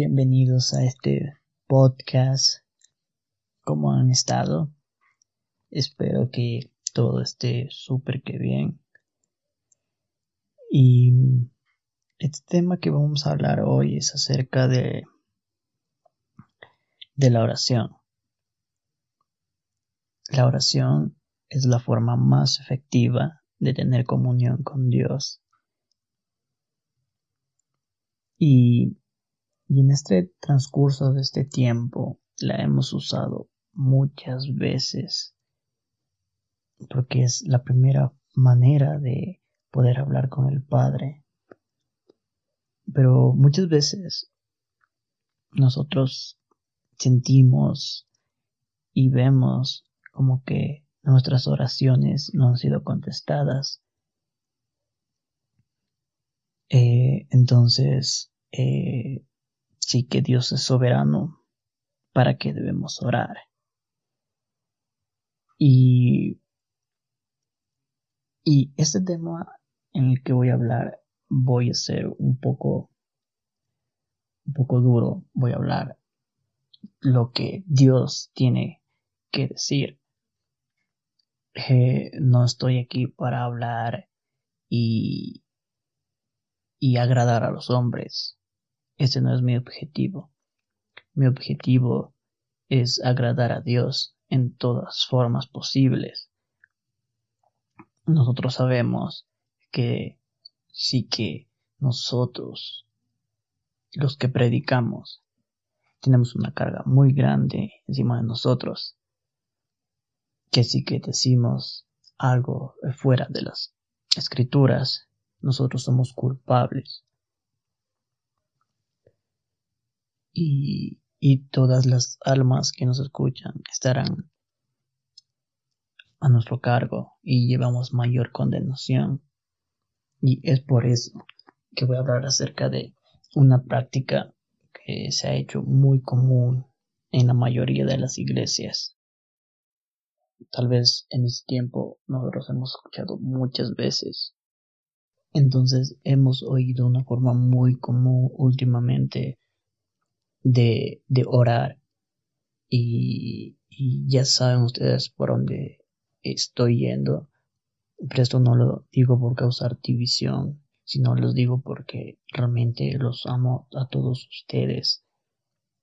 Bienvenidos a este podcast. ¿Cómo han estado? Espero que todo esté súper que bien. Y este tema que vamos a hablar hoy es acerca de, de la oración. La oración es la forma más efectiva de tener comunión con Dios. Y, y en este transcurso de este tiempo la hemos usado muchas veces porque es la primera manera de poder hablar con el Padre. Pero muchas veces nosotros sentimos y vemos como que nuestras oraciones no han sido contestadas. Eh, entonces, eh, sí que Dios es soberano, ¿para qué debemos orar? Y, y este tema en el que voy a hablar, voy a ser un poco, un poco duro, voy a hablar lo que Dios tiene que decir. No estoy aquí para hablar y, y agradar a los hombres. Ese no es mi objetivo. Mi objetivo es agradar a Dios en todas formas posibles. Nosotros sabemos que sí que nosotros, los que predicamos, tenemos una carga muy grande encima de nosotros, que sí que decimos algo fuera de las escrituras, nosotros somos culpables. Y, todas las almas que nos escuchan estarán a nuestro cargo y llevamos mayor condenación. Y es por eso que voy a hablar acerca de una práctica que se ha hecho muy común en la mayoría de las iglesias. Tal vez en ese tiempo nosotros hemos escuchado muchas veces. Entonces hemos oído una forma muy común últimamente de, orar. Y, y ya saben ustedes por dónde estoy yendo. Pero esto no lo digo por causar división, sino los digo porque realmente los amo a todos ustedes.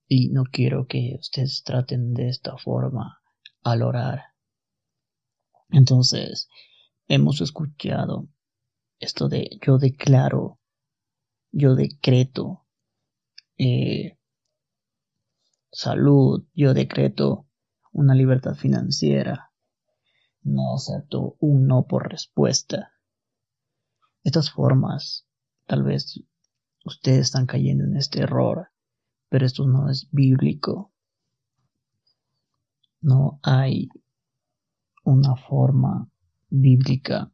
Y no quiero que ustedes traten de esta forma al orar. Entonces, hemos escuchado esto de yo declaro, yo decreto eh, salud, yo decreto una libertad financiera, no acepto un no por respuesta. Estas formas, tal vez ustedes están cayendo en este error, pero esto no es bíblico. No hay una forma bíblica,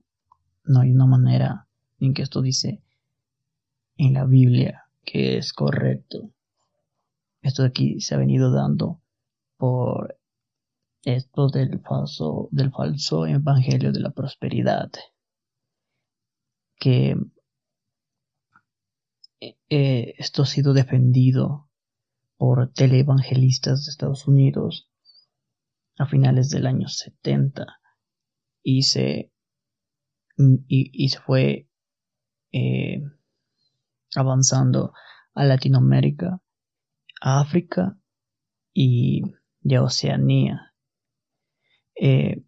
no hay una manera en que esto dice en la Biblia que es correcto. Esto de aquí se ha venido dando por esto del falso, del falso evangelio de la prosperidad, que eh, esto ha sido defendido por televangelistas de Estados Unidos a finales del año 70 y se, y, se fue eh, avanzando a Latinoamérica, África y a Oceanía. Eh,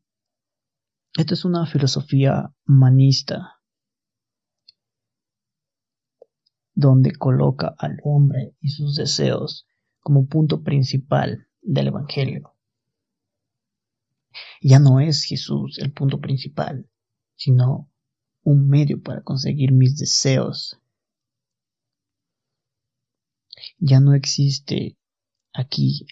esta es una filosofía humanista donde coloca al hombre y sus deseos como punto principal del Evangelio. Ya no es Jesús el punto principal, sino un medio para conseguir mis deseos. Ya no existe aquí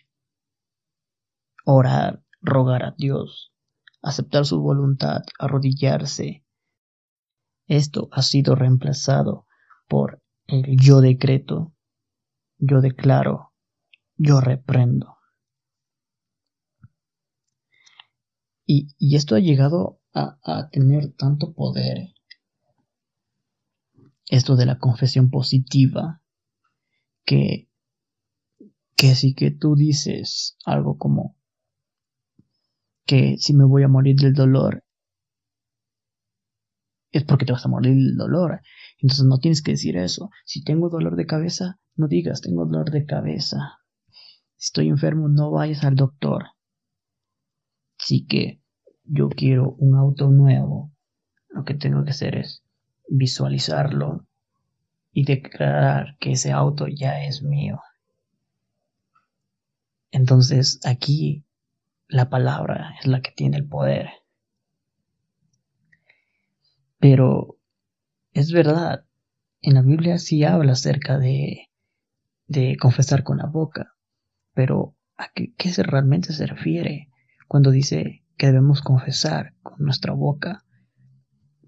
orar rogar a Dios, aceptar su voluntad, arrodillarse. Esto ha sido reemplazado por el yo decreto, yo declaro, yo reprendo. Y, esto ha llegado a, a tener tanto poder, esto de la confesión positiva, que que si que tú dices algo como que si me voy a morir del dolor es porque te vas a morir del dolor. Entonces no tienes que decir eso. Si tengo dolor de cabeza, no digas tengo dolor de cabeza. Si estoy enfermo, no vayas al doctor. Así que yo quiero un auto nuevo. Lo que tengo que hacer es visualizarlo y declarar que ese auto ya es mío. Entonces aquí la palabra es la que tiene el poder. Pero es verdad, en la Biblia sí habla acerca de, de confesar con la boca, pero ¿a qué, qué se realmente se refiere cuando dice que debemos confesar con nuestra boca?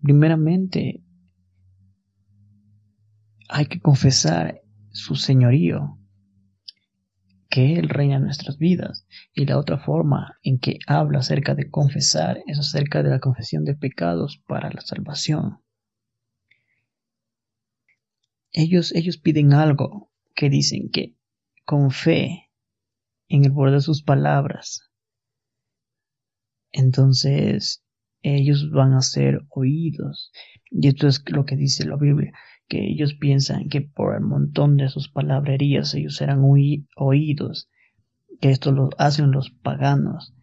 Primeramente, hay que confesar su señorío, que Él reina en nuestras vidas. Y la otra forma en que habla acerca de confesar es acerca de la confesión de pecados para la salvación. Ellos, ellos piden algo que dicen que con fe en el borde de sus palabras, entonces ellos van a ser oídos. Y esto es lo que dice la Biblia que ellos piensan que por el montón de sus palabrerías ellos serán oídos, que esto lo hacen los paganos.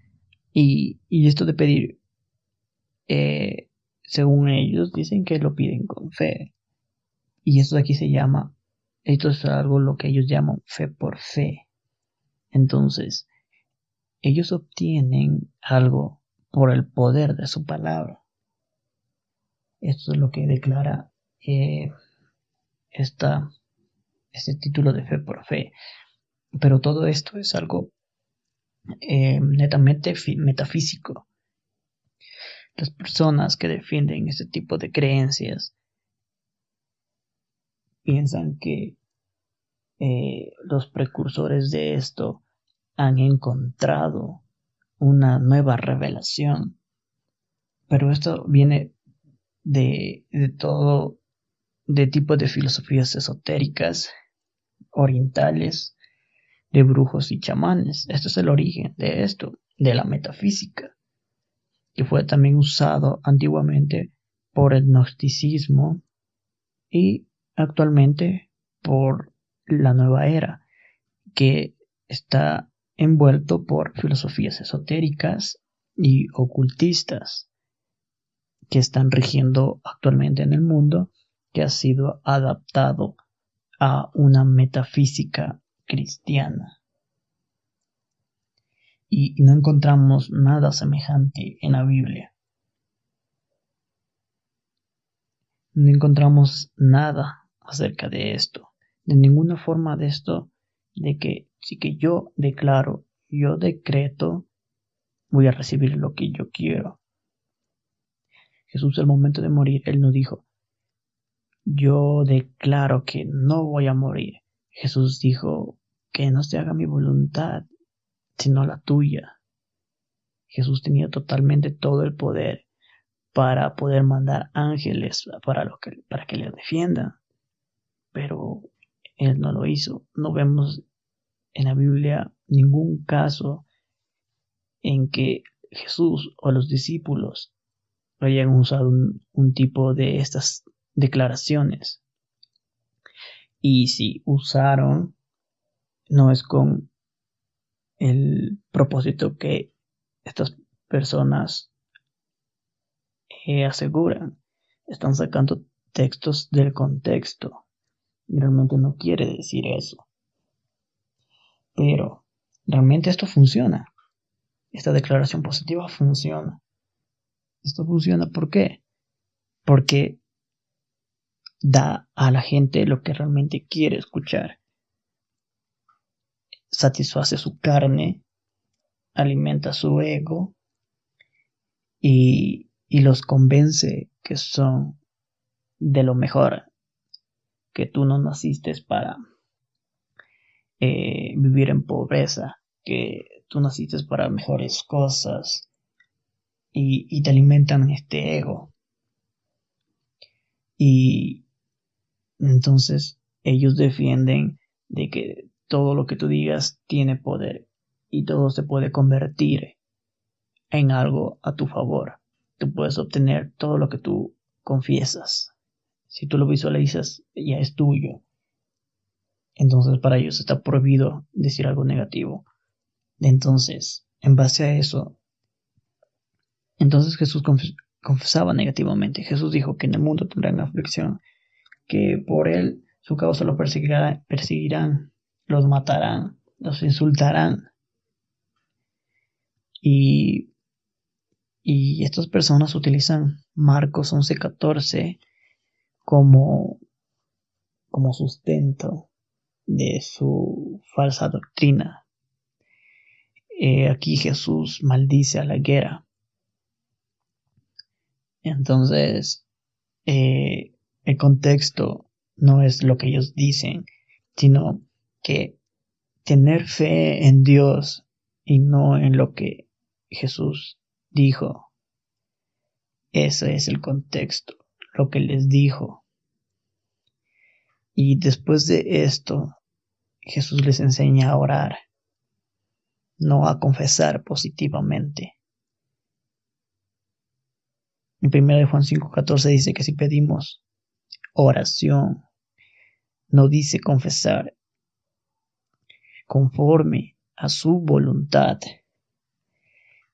Y, esto de pedir, eh, según ellos, dicen que lo piden con fe. Y esto de aquí se llama, esto es algo lo que ellos llaman fe por fe. Entonces, ellos obtienen algo por el poder de su palabra. Esto es lo que declara eh, este título de fe por fe. Pero todo esto es algo eh, netamente metafísico. Las personas que defienden este tipo de creencias piensan que eh, los precursores de esto han encontrado una nueva revelación. Pero esto viene de, de todo de tipo de filosofías esotéricas, orientales, de brujos y chamanes. Este es el origen de esto, de la metafísica, que fue también usado antiguamente por el gnosticismo y actualmente por la nueva era, que está envuelto por filosofías esotéricas y ocultistas que están rigiendo actualmente en el mundo que ha sido adaptado a una metafísica cristiana. Y no encontramos nada semejante en la Biblia. No encontramos nada acerca de esto. De ninguna forma de esto, de que si que yo declaro, yo decreto, voy a recibir lo que yo quiero. Jesús al momento de morir, él no dijo, yo declaro que no voy a morir. Jesús dijo que no se haga mi voluntad, sino la tuya. Jesús tenía totalmente todo el poder para poder mandar ángeles para, lo que, para que le defiendan. Pero él no lo hizo. No vemos en la Biblia ningún caso en que Jesús o los discípulos hayan usado un, un tipo de estas declaraciones. Y si usaron, no es con el propósito que estas personas eh, aseguran. Están sacando textos del contexto. realmente no quiere decir eso. Pero realmente esto funciona. Esta declaración positiva funciona. Esto funciona ¿por qué? Porque da a la gente lo que realmente quiere escuchar. Satisface su carne, alimenta su ego y, los convence que son de lo mejor, que tú no naciste para eh, vivir en pobreza, que tú naciste para mejores cosas y, y te alimentan este ego. Y, entonces ellos defienden de que todo lo que tú digas tiene poder y todo se puede convertir en algo a tu favor. Tú puedes obtener todo lo que tú confiesas. Si tú lo visualizas, ya es tuyo. Entonces para ellos está prohibido decir algo negativo. Entonces, en base a eso, entonces Jesús confesaba negativamente. Jesús dijo que en el mundo tendrán aflicción, que por él su causa lo perseguirá, perseguirán, los matarán, los insultarán. Y, y estas personas utilizan Marcos 11:14 como, como sustento de su falsa doctrina. Eh, aquí Jesús maldice a la guerra. Entonces, eh, el contexto no es lo que ellos dicen, sino que tener fe en Dios y no en lo que Jesús dijo. Ese es el contexto, lo que les dijo. Y después de esto, Jesús les enseña a orar, no a confesar positivamente. En 1 Juan 5:14 dice que si pedimos oración, no dice confesar, conforme a su voluntad.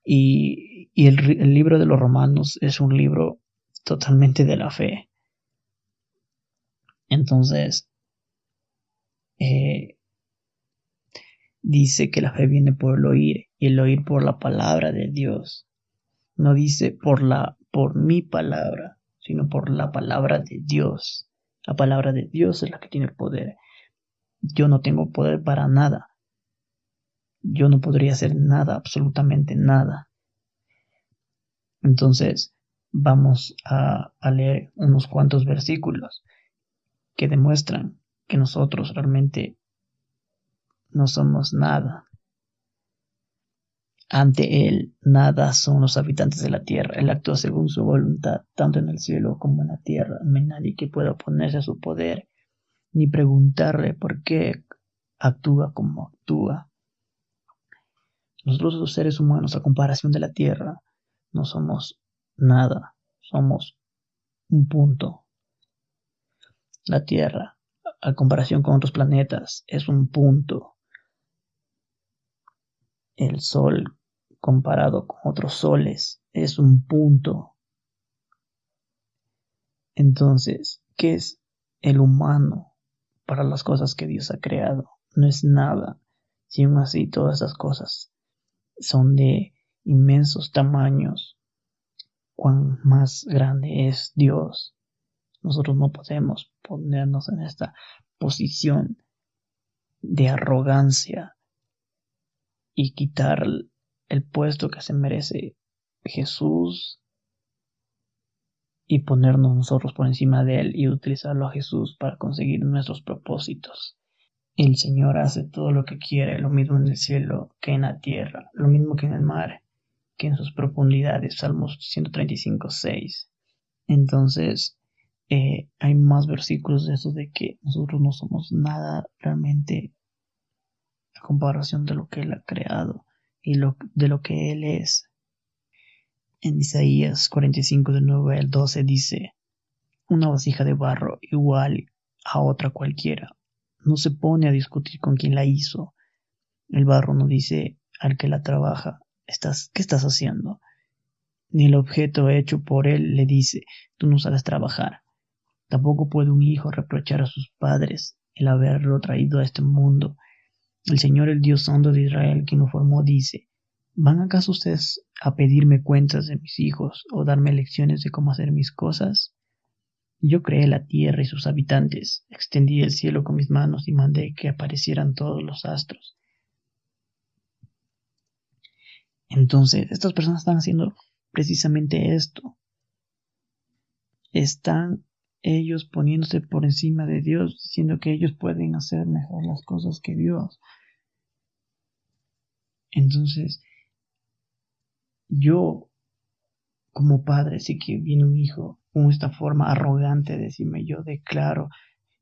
Y, el, libro de los romanos es un libro totalmente de la fe. Entonces, eh, dice que la fe viene por el oír y el oír por la palabra de Dios. No dice por la por mi palabra, sino por la palabra de Dios. La palabra de Dios es la que tiene poder. Yo no tengo poder para nada. Yo no podría hacer nada, absolutamente nada. Entonces, vamos a, a leer unos cuantos versículos que demuestran que nosotros realmente no somos nada. Ante Él nada son los habitantes de la tierra. Él actúa según su voluntad, tanto en el cielo como en la tierra. No hay nadie que pueda oponerse a su poder, ni preguntarle por qué actúa como actúa. Nosotros los seres humanos, a comparación de la tierra, no somos nada, somos un punto. La tierra, a comparación con otros planetas, es un punto el Sol, comparado con otros soles, es un punto. Entonces, ¿qué es el humano para las cosas que Dios ha creado? No es nada. Si aún así todas esas cosas son de inmensos tamaños, cuán más grande es Dios. Nosotros no podemos ponernos en esta posición de arrogancia y quitar el puesto que se merece Jesús y ponernos nosotros por encima de él y utilizarlo a Jesús para conseguir nuestros propósitos. El Señor hace todo lo que quiere, lo mismo en el cielo que en la tierra, lo mismo que en el mar, que en sus profundidades. Salmos 135, 6. Entonces, eh, hay más versículos de eso de que nosotros no somos nada realmente comparación de lo que Él ha creado y lo, de lo que Él es. En Isaías 45 de 9 al 12 dice, una vasija de barro igual a otra cualquiera. No se pone a discutir con quien la hizo. El barro no dice al que la trabaja, ¿estás, ¿qué estás haciendo? Ni el objeto hecho por él le dice, tú no sabes trabajar. Tampoco puede un hijo reprochar a sus padres el haberlo traído a este mundo el Señor, el Dios Santo de Israel, quien lo formó, dice, ¿van acaso ustedes a pedirme cuentas de mis hijos o darme lecciones de cómo hacer mis cosas? Yo creé la tierra y sus habitantes, extendí el cielo con mis manos y mandé que aparecieran todos los astros. Entonces, estas personas están haciendo precisamente esto. Están ellos poniéndose por encima de Dios, diciendo que ellos pueden hacer mejor las cosas que Dios. Entonces, yo como padre sé que viene un hijo con esta forma arrogante de decirme yo declaro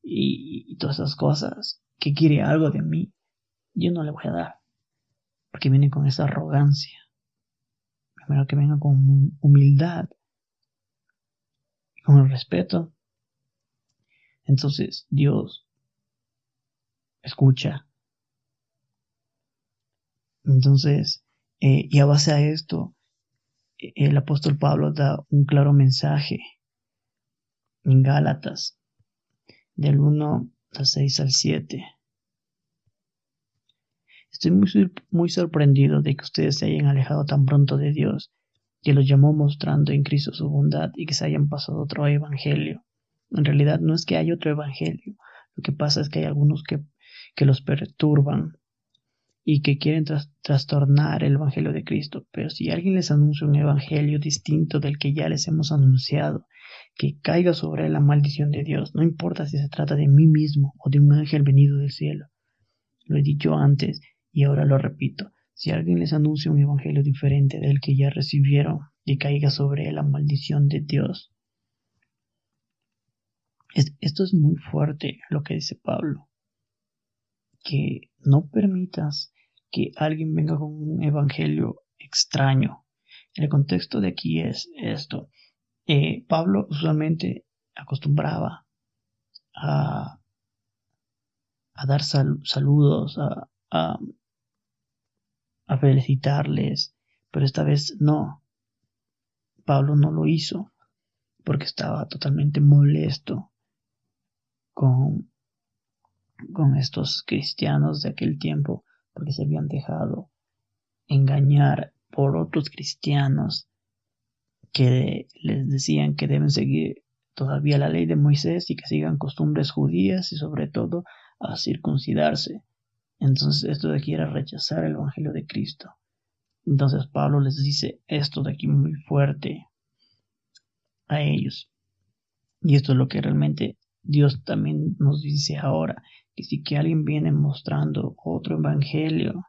y, y todas esas cosas, que quiere algo de mí, yo no le voy a dar, porque viene con esa arrogancia. Primero que venga con humildad, con el respeto. Entonces Dios escucha. Entonces, eh, y a base a esto, el apóstol Pablo da un claro mensaje en Gálatas, del 1 al 6 al 7. Estoy muy, muy sorprendido de que ustedes se hayan alejado tan pronto de Dios, que los llamó mostrando en Cristo su bondad y que se hayan pasado otro evangelio. En realidad no es que haya otro evangelio, lo que pasa es que hay algunos que, que los perturban y que quieren trastornar el Evangelio de Cristo. Pero si alguien les anuncia un Evangelio distinto del que ya les hemos anunciado, que caiga sobre la maldición de Dios, no importa si se trata de mí mismo o de un ángel venido del cielo. Lo he dicho antes y ahora lo repito. Si alguien les anuncia un Evangelio diferente del que ya recibieron, que caiga sobre la maldición de Dios. Esto es muy fuerte lo que dice Pablo. Que no permitas que alguien venga con un evangelio extraño. El contexto de aquí es esto. Eh, Pablo usualmente acostumbraba a, dar saludos, a, a, a felicitarles, pero esta vez no. Pablo no lo hizo porque estaba totalmente molesto con, con estos cristianos de aquel tiempo porque se habían dejado engañar por otros cristianos que les decían que deben seguir todavía la ley de Moisés y que sigan costumbres judías y sobre todo a circuncidarse. Entonces esto de aquí era rechazar el Evangelio de Cristo. Entonces Pablo les dice esto de aquí muy fuerte a ellos. Y esto es lo que realmente Dios también nos dice ahora que si que alguien viene mostrando otro evangelio,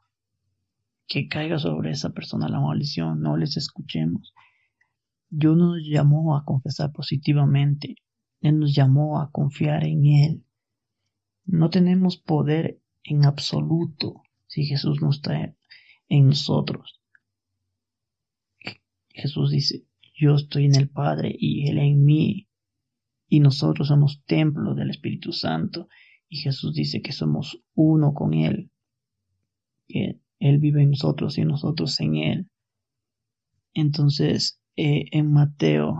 que caiga sobre esa persona la maldición, no les escuchemos. Dios nos llamó a confesar positivamente, Él nos llamó a confiar en Él. No tenemos poder en absoluto si Jesús no está en nosotros. Jesús dice, yo estoy en el Padre y Él en mí, y nosotros somos templo del Espíritu Santo, y Jesús dice que somos uno con Él, que Él vive en nosotros y nosotros en Él. Entonces, eh, en Mateo,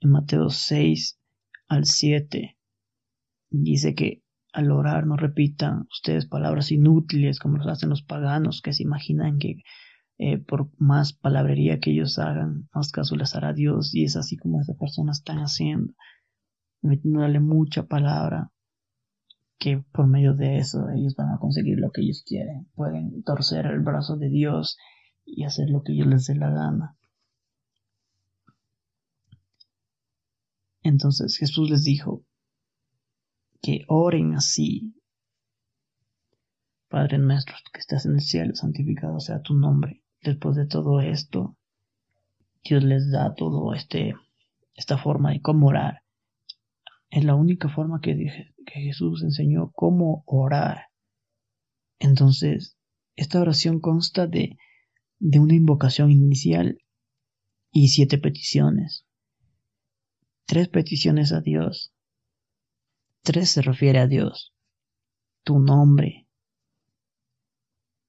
en Mateo 6 al 7, dice que al orar no repitan ustedes palabras inútiles como los hacen los paganos que se imaginan que eh, por más palabrería que ellos hagan, más caso les hará Dios y es así como esas personas están haciendo, metiéndole mucha palabra que por medio de eso ellos van a conseguir lo que ellos quieren, pueden torcer el brazo de Dios y hacer lo que ellos les dé la gana. Entonces Jesús les dijo que oren así. Padre nuestro que estás en el cielo, santificado sea tu nombre después de todo esto, Dios les da todo este esta forma de cómo orar. Es la única forma que, Jesús enseñó cómo orar. Entonces, esta oración consta de, de una invocación inicial y siete peticiones. Tres peticiones a Dios. Tres se refiere a Dios. Tu nombre.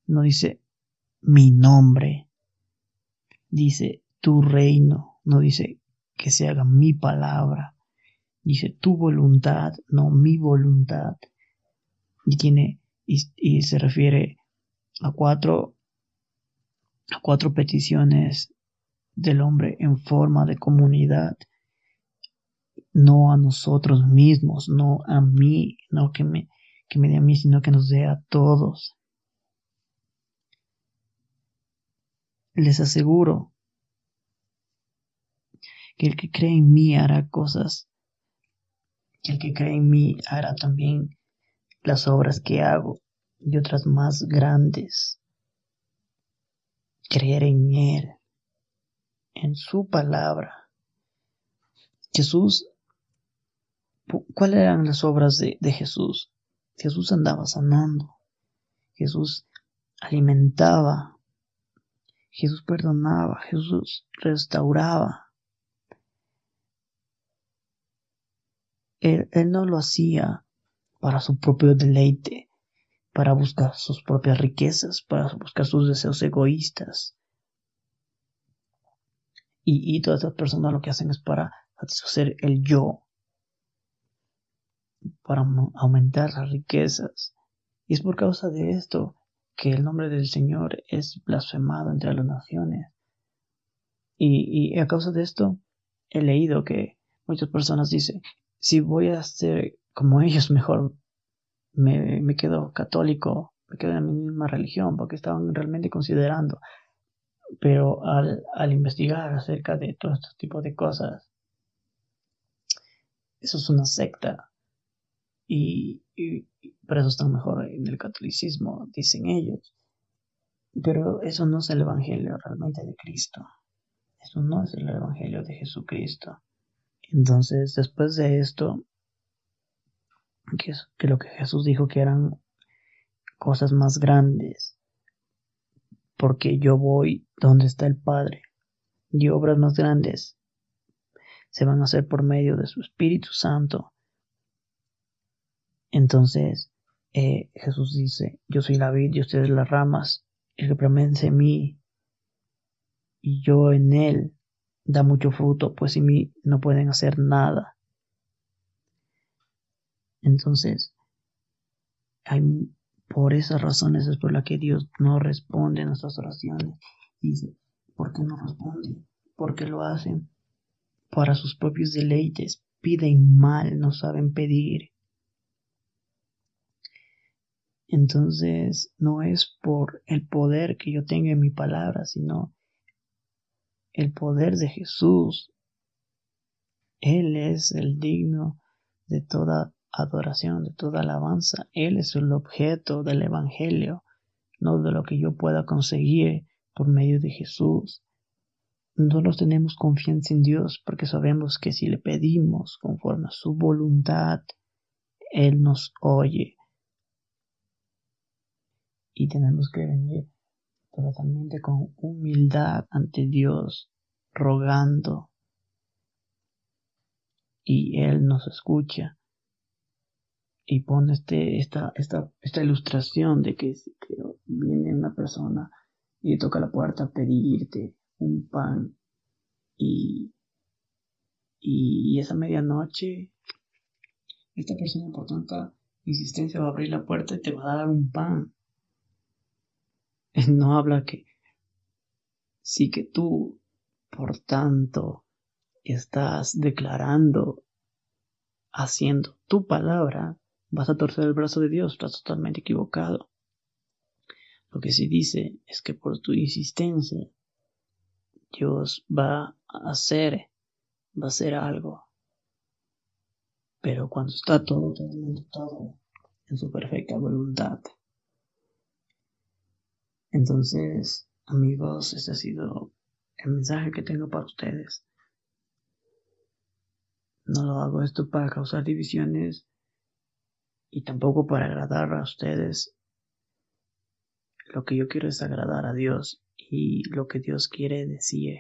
No dice mi nombre. Dice tu reino, no dice que se haga mi palabra. Dice tu voluntad, no mi voluntad. Y tiene, y, se refiere a cuatro, a cuatro peticiones del hombre en forma de comunidad no a nosotros mismos, no a mí, no que me, que me dé a mí, sino que nos dé a todos. Les aseguro que el que cree en mí hará cosas, que el que cree en mí hará también las obras que hago y otras más grandes. Creer en Él, en su palabra. Jesús ¿cuáles eran las obras de, de Jesús? Jesús andaba sanando, Jesús alimentaba, Jesús perdonaba, Jesús restauraba. Él, no lo hacía para su propio deleite, para buscar sus propias riquezas, para buscar sus deseos egoístas. Y, y todas estas personas lo que hacen es para satisfacer el yo, para aumentar las riquezas. Y es por causa de esto que el nombre del Señor es blasfemado entre las naciones. Y, y a causa de esto he leído que muchas personas dicen, si voy a ser como ellos, mejor me, me quedo católico, me quedo en mi misma religión, porque estaban realmente considerando. Pero al, al investigar acerca de todo este tipo de cosas, eso es una secta. Y, y, por eso están mejor en el catolicismo, dicen ellos. Pero eso no es el Evangelio realmente de Cristo. Eso no es el Evangelio de Jesucristo. Entonces, después de esto, que, que lo que Jesús dijo que eran cosas más grandes, porque yo voy donde está el Padre, y obras más grandes se van a hacer por medio de su Espíritu Santo. Entonces, eh, Jesús dice, yo soy la vid y ustedes las ramas, el que permanece en mí y yo en él da mucho fruto, pues sin mí no pueden hacer nada. Entonces, hay, por esas razones es por la que Dios no responde a nuestras oraciones. Dice, ¿por qué no responde? Porque lo hacen para sus propios deleites. Piden mal, no saben pedir. Entonces, no es por el poder que yo tenga en mi palabra, sino el poder de Jesús. Él es el digno de toda adoración, de toda alabanza. Él es el objeto del Evangelio, no de lo que yo pueda conseguir por medio de Jesús. Nosotros tenemos confianza en Dios porque sabemos que si le pedimos conforme a su voluntad, Él nos oye. Y tenemos que venir totalmente con humildad ante Dios, rogando. Y Él nos escucha y pone este, esta, esta, esta ilustración de que, viene una persona y toca la puerta a pedirte un pan y, y esa medianoche esta persona por tanta insistencia va a abrir la puerta y te va a dar un pan. No habla que sí que tú, por tanto, estás declarando, haciendo tu palabra, vas a torcer el brazo de Dios, estás totalmente equivocado. Lo que se dice es que por tu insistencia, Dios va a hacer, va a hacer algo. Pero cuando está todo, todo en su perfecta voluntad. Entonces, amigos, este ha sido el mensaje que tengo para ustedes. No lo hago esto para causar divisiones y tampoco para agradar a ustedes. Lo que yo quiero es agradar a Dios y lo que Dios quiere decir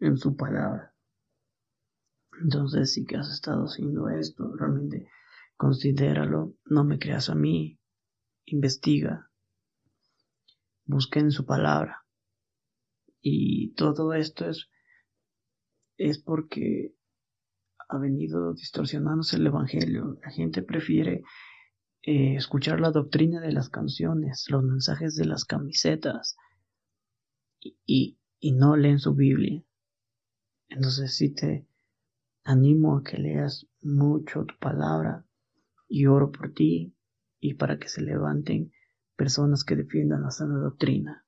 en su palabra. Entonces, si que has estado haciendo esto, realmente considéralo, no me creas a mí, investiga, busca en su palabra. Y todo esto es, es porque ha venido distorsionándose el Evangelio. La gente prefiere eh, escuchar la doctrina de las canciones, los mensajes de las camisetas y, y, no leen su Biblia. Entonces sí te animo a que leas mucho tu palabra y oro por ti y para que se levanten personas que defiendan la sana doctrina.